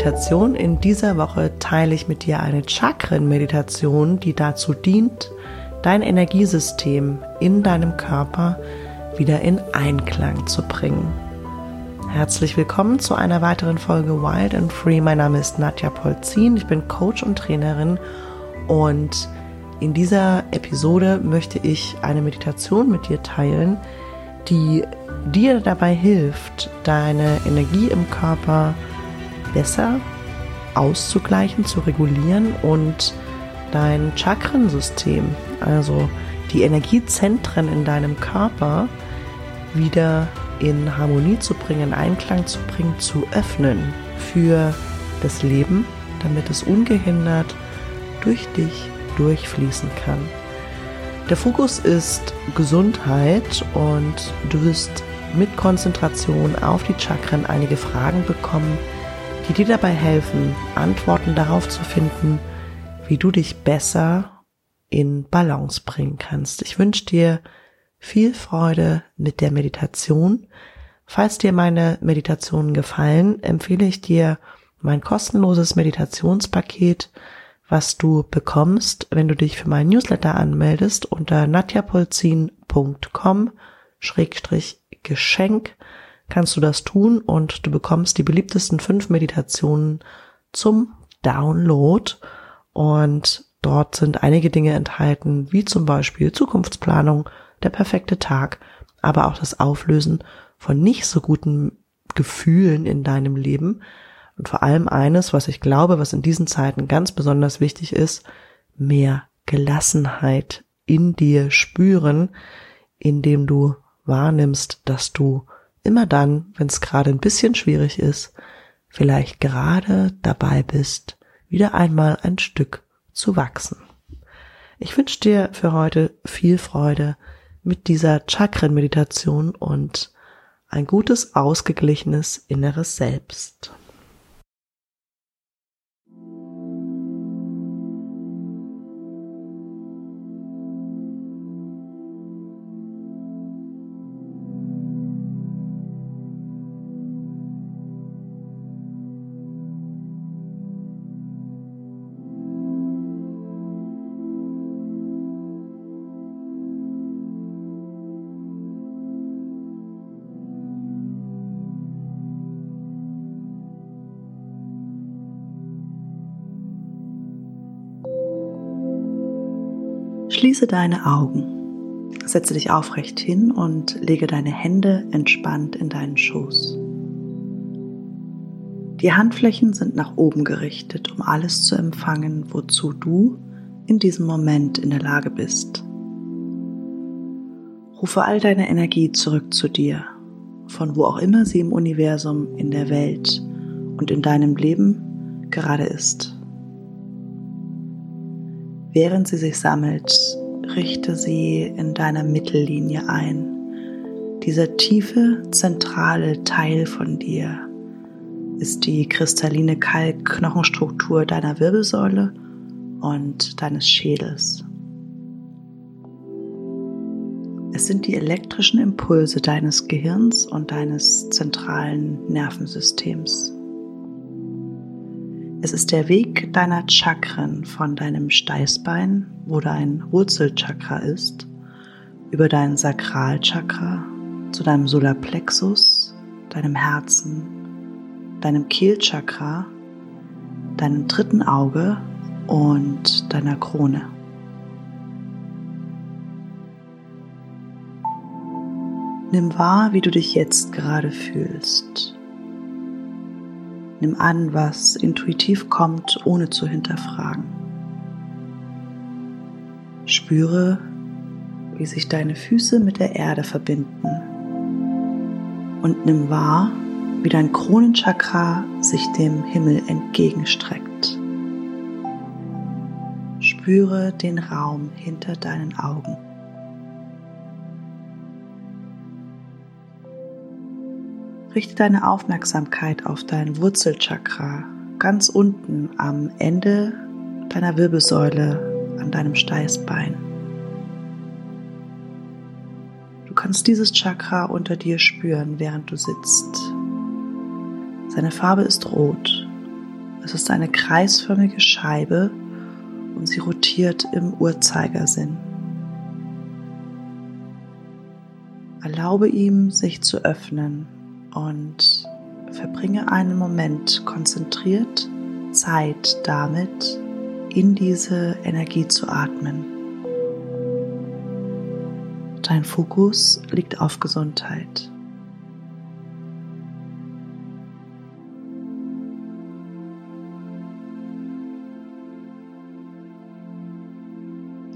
Meditation. In dieser Woche teile ich mit dir eine Chakren-Meditation, die dazu dient, dein Energiesystem in deinem Körper wieder in Einklang zu bringen. Herzlich willkommen zu einer weiteren Folge Wild and Free. Mein Name ist Nadja Polzin, ich bin Coach und Trainerin und in dieser Episode möchte ich eine Meditation mit dir teilen, die dir dabei hilft, deine Energie im Körper besser auszugleichen, zu regulieren und dein Chakrensystem, also die Energiezentren in deinem Körper, wieder in Harmonie zu bringen, in Einklang zu bringen, zu öffnen für das Leben, damit es ungehindert durch dich durchfließen kann. Der Fokus ist Gesundheit und du wirst mit Konzentration auf die Chakren einige Fragen bekommen, die dir dabei helfen, Antworten darauf zu finden, wie du dich besser in Balance bringen kannst. Ich wünsche dir viel Freude mit der Meditation. Falls dir meine Meditationen gefallen, empfehle ich dir mein kostenloses Meditationspaket, was du bekommst, wenn du dich für meinen Newsletter anmeldest unter natjapolzin.com schrägstrich Geschenk kannst du das tun und du bekommst die beliebtesten fünf Meditationen zum Download. Und dort sind einige Dinge enthalten, wie zum Beispiel Zukunftsplanung, der perfekte Tag, aber auch das Auflösen von nicht so guten Gefühlen in deinem Leben. Und vor allem eines, was ich glaube, was in diesen Zeiten ganz besonders wichtig ist, mehr Gelassenheit in dir spüren, indem du wahrnimmst, dass du immer dann, wenn es gerade ein bisschen schwierig ist, vielleicht gerade dabei bist, wieder einmal ein Stück zu wachsen. Ich wünsche dir für heute viel Freude mit dieser Chakren-Meditation und ein gutes, ausgeglichenes inneres Selbst. Schließe deine Augen. Setze dich aufrecht hin und lege deine Hände entspannt in deinen Schoß. Die Handflächen sind nach oben gerichtet, um alles zu empfangen, wozu du in diesem Moment in der Lage bist. Rufe all deine Energie zurück zu dir, von wo auch immer sie im Universum, in der Welt und in deinem Leben gerade ist. Während sie sich sammelt, richte sie in deiner Mittellinie ein. Dieser tiefe, zentrale Teil von dir ist die kristalline Kalkknochenstruktur deiner Wirbelsäule und deines Schädels. Es sind die elektrischen Impulse deines Gehirns und deines zentralen Nervensystems. Es ist der Weg deiner Chakren von deinem Steißbein, wo dein Wurzelchakra ist, über dein Sakralchakra zu deinem Solarplexus, deinem Herzen, deinem Kehlchakra, deinem dritten Auge und deiner Krone. Nimm wahr, wie du dich jetzt gerade fühlst. Nimm an, was intuitiv kommt, ohne zu hinterfragen. Spüre, wie sich deine Füße mit der Erde verbinden. Und nimm wahr, wie dein Kronenchakra sich dem Himmel entgegenstreckt. Spüre den Raum hinter deinen Augen. Richte deine Aufmerksamkeit auf dein Wurzelchakra ganz unten am Ende deiner Wirbelsäule an deinem Steißbein. Du kannst dieses Chakra unter dir spüren, während du sitzt. Seine Farbe ist rot Es ist eine kreisförmige Scheibe und sie rotiert im Uhrzeigersinn. Erlaube ihm, sich zu öffnen und verbringe einen Moment konzentriert Zeit damit, in diese Energie zu atmen. Dein Fokus liegt auf Gesundheit.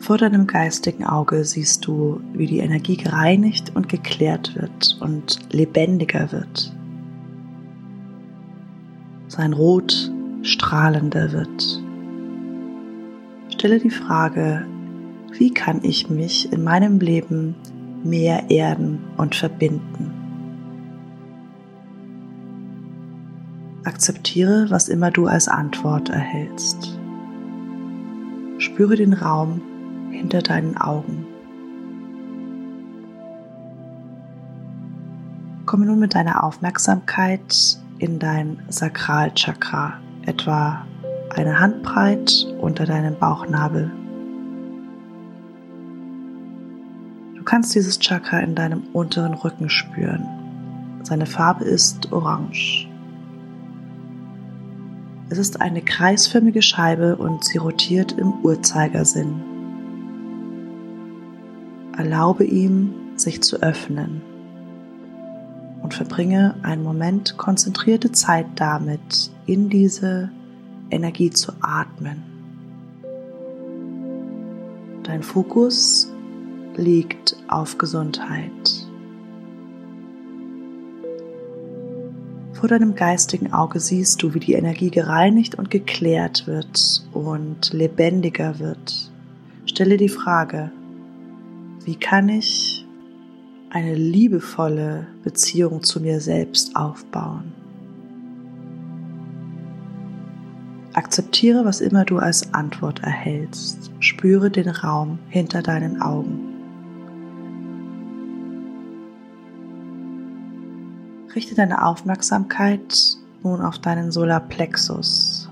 Vor deinem geistigen Auge siehst du, wie die Energie gereinigt und geklärt wird und lebendiger wird. Sein Rot strahlender wird. Stelle die Frage, wie kann ich mich in meinem Leben mehr erden und verbinden? Akzeptiere, was immer du als Antwort erhältst. Spüre den Raum hinter deinen Augen. Komme nun mit deiner Aufmerksamkeit in dein Sakralchakra, etwa eine Handbreit unter deinem Bauchnabel. Du kannst dieses Chakra in deinem unteren Rücken spüren. Seine Farbe ist orange. Es ist eine kreisförmige Scheibe und sie rotiert im Uhrzeigersinn. Erlaube ihm, sich zu öffnen und verbringe einen Moment konzentrierte Zeit damit, in diese Energie zu atmen. Dein Fokus liegt auf Gesundheit. Vor deinem geistigen Auge siehst du, wie die Energie gereinigt und geklärt wird und lebendiger wird. Stelle die Frage, wie kann ich eine liebevolle Beziehung zu mir selbst aufbauen? Akzeptiere, was immer du als Antwort erhältst. Spüre den Raum hinter deinen Augen. Richte deine Aufmerksamkeit nun auf deinen Solarplexus.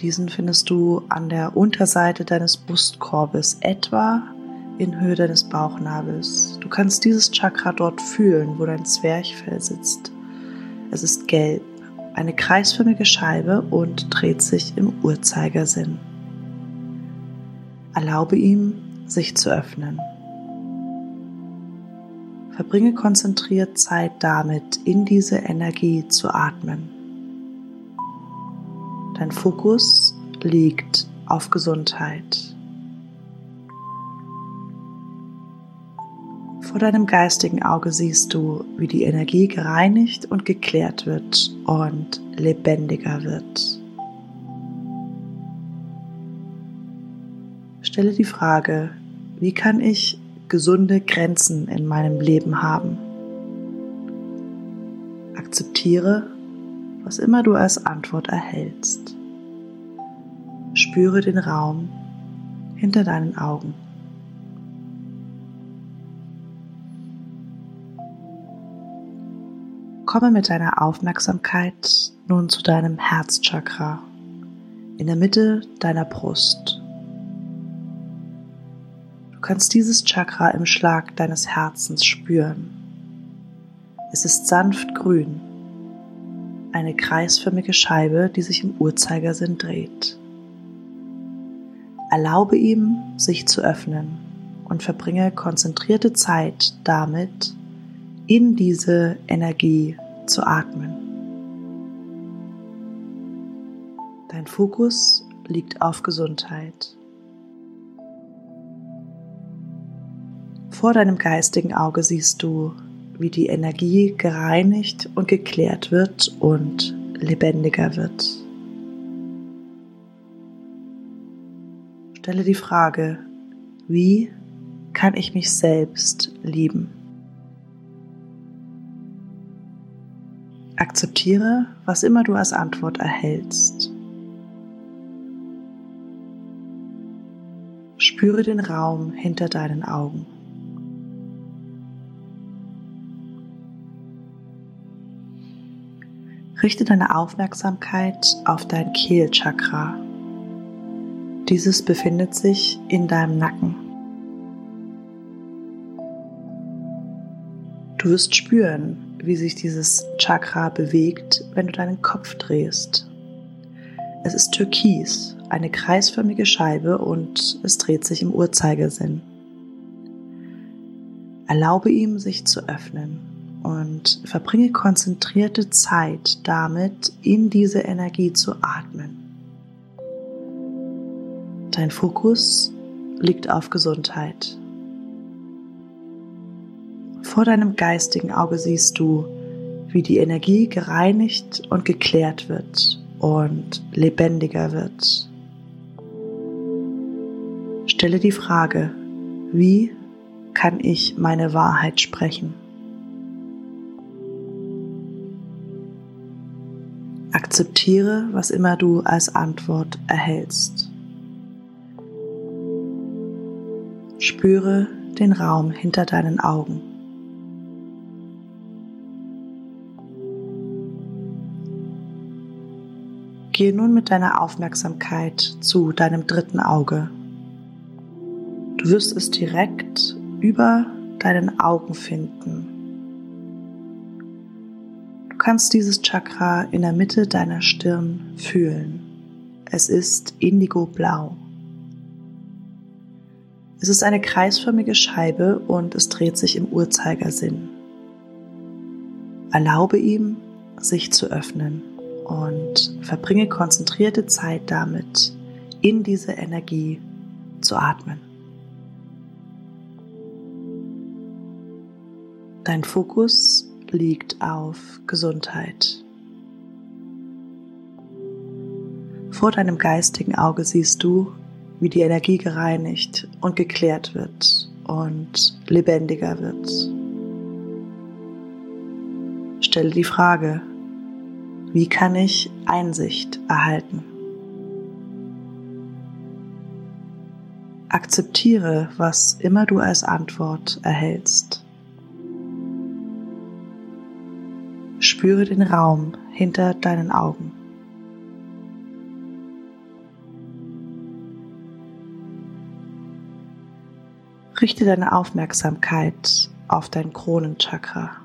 Diesen findest du an der Unterseite deines Brustkorbes, etwa in Höhe deines Bauchnabels. Du kannst dieses Chakra dort fühlen, wo dein Zwerchfell sitzt. Es ist gelb, eine kreisförmige Scheibe und dreht sich im Uhrzeigersinn. Erlaube ihm, sich zu öffnen. Verbringe konzentriert Zeit damit, in diese Energie zu atmen. Dein Fokus liegt auf Gesundheit. Vor deinem geistigen Auge siehst du, wie die Energie gereinigt und geklärt wird und lebendiger wird. Stelle die Frage, wie kann ich gesunde Grenzen in meinem Leben haben? Akzeptiere, was immer du als Antwort erhältst. Spüre den Raum hinter deinen Augen. Komme mit deiner Aufmerksamkeit nun zu deinem Herzchakra in der Mitte deiner Brust. Du kannst dieses Chakra im Schlag deines Herzens spüren. Es ist sanft grün eine kreisförmige Scheibe, die sich im Uhrzeigersinn dreht. Erlaube ihm, sich zu öffnen und verbringe konzentrierte Zeit damit, in diese Energie zu atmen. Dein Fokus liegt auf Gesundheit. Vor deinem geistigen Auge siehst du wie die Energie gereinigt und geklärt wird und lebendiger wird. Stelle die Frage, wie kann ich mich selbst lieben? Akzeptiere, was immer du als Antwort erhältst. Spüre den Raum hinter deinen Augen. Richte deine Aufmerksamkeit auf dein Kehlchakra. Dieses befindet sich in deinem Nacken. Du wirst spüren, wie sich dieses Chakra bewegt, wenn du deinen Kopf drehst. Es ist türkis, eine kreisförmige Scheibe und es dreht sich im Uhrzeigersinn. Erlaube ihm, sich zu öffnen und verbringe konzentrierte Zeit damit, in diese Energie zu atmen. Dein Fokus liegt auf Gesundheit. Vor deinem geistigen Auge siehst du, wie die Energie gereinigt und geklärt wird und lebendiger wird. Stelle die Frage, wie kann ich meine Wahrheit sprechen? Akzeptiere, was immer du als Antwort erhältst. Spüre den Raum hinter deinen Augen. Gehe nun mit deiner Aufmerksamkeit zu deinem dritten Auge. Du wirst es direkt über deinen Augen finden. Du kannst dieses Chakra in der Mitte deiner Stirn fühlen. Es ist indigo-blau. Es ist eine kreisförmige Scheibe und es dreht sich im Uhrzeigersinn. Erlaube ihm, sich zu öffnen und verbringe konzentrierte Zeit damit, in diese Energie zu atmen. Dein Fokus liegt auf Gesundheit. Vor deinem geistigen Auge siehst du, wie die Energie gereinigt und geklärt wird und lebendiger wird. Stelle die Frage, wie kann ich Einsicht erhalten? Akzeptiere, was immer du als Antwort erhältst. Spüre den Raum hinter deinen Augen. Richte deine Aufmerksamkeit auf dein Kronenchakra.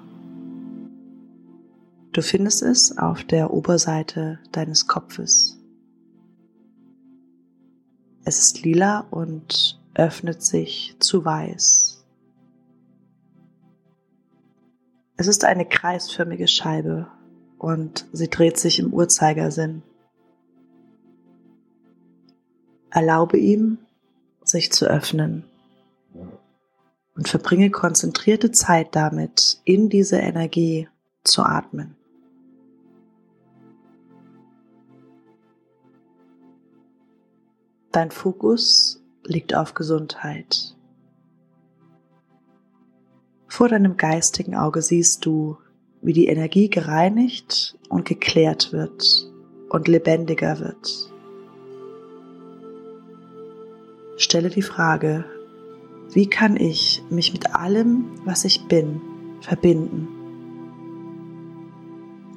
Du findest es auf der Oberseite deines Kopfes. Es ist lila und öffnet sich zu weiß. Es ist eine kreisförmige Scheibe und sie dreht sich im Uhrzeigersinn. Erlaube ihm, sich zu öffnen und verbringe konzentrierte Zeit damit, in diese Energie zu atmen. Dein Fokus liegt auf Gesundheit. Vor deinem geistigen Auge siehst du, wie die Energie gereinigt und geklärt wird und lebendiger wird. Stelle die Frage, wie kann ich mich mit allem, was ich bin, verbinden?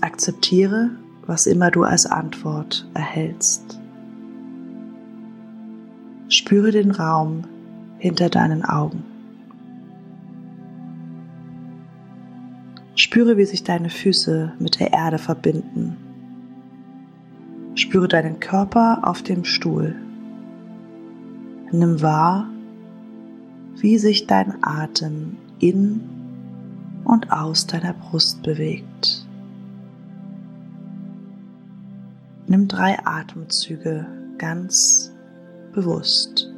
Akzeptiere, was immer du als Antwort erhältst. Spüre den Raum hinter deinen Augen. Spüre, wie sich deine Füße mit der Erde verbinden. Spüre deinen Körper auf dem Stuhl. Nimm wahr, wie sich dein Atem in und aus deiner Brust bewegt. Nimm drei Atemzüge ganz bewusst.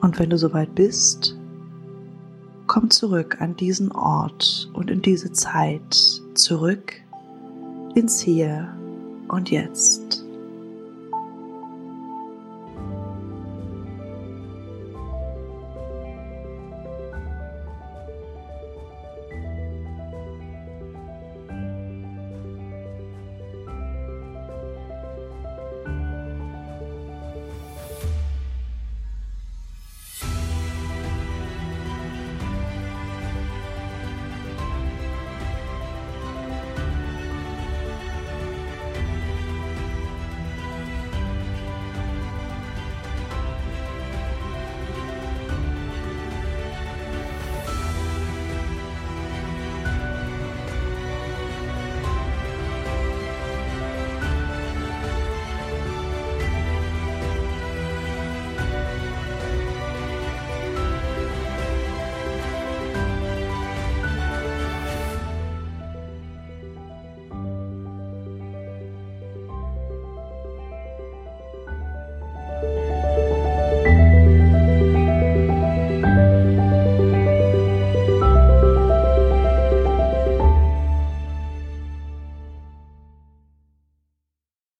Und wenn du soweit bist, komm zurück an diesen Ort und in diese Zeit, zurück ins Hier und Jetzt.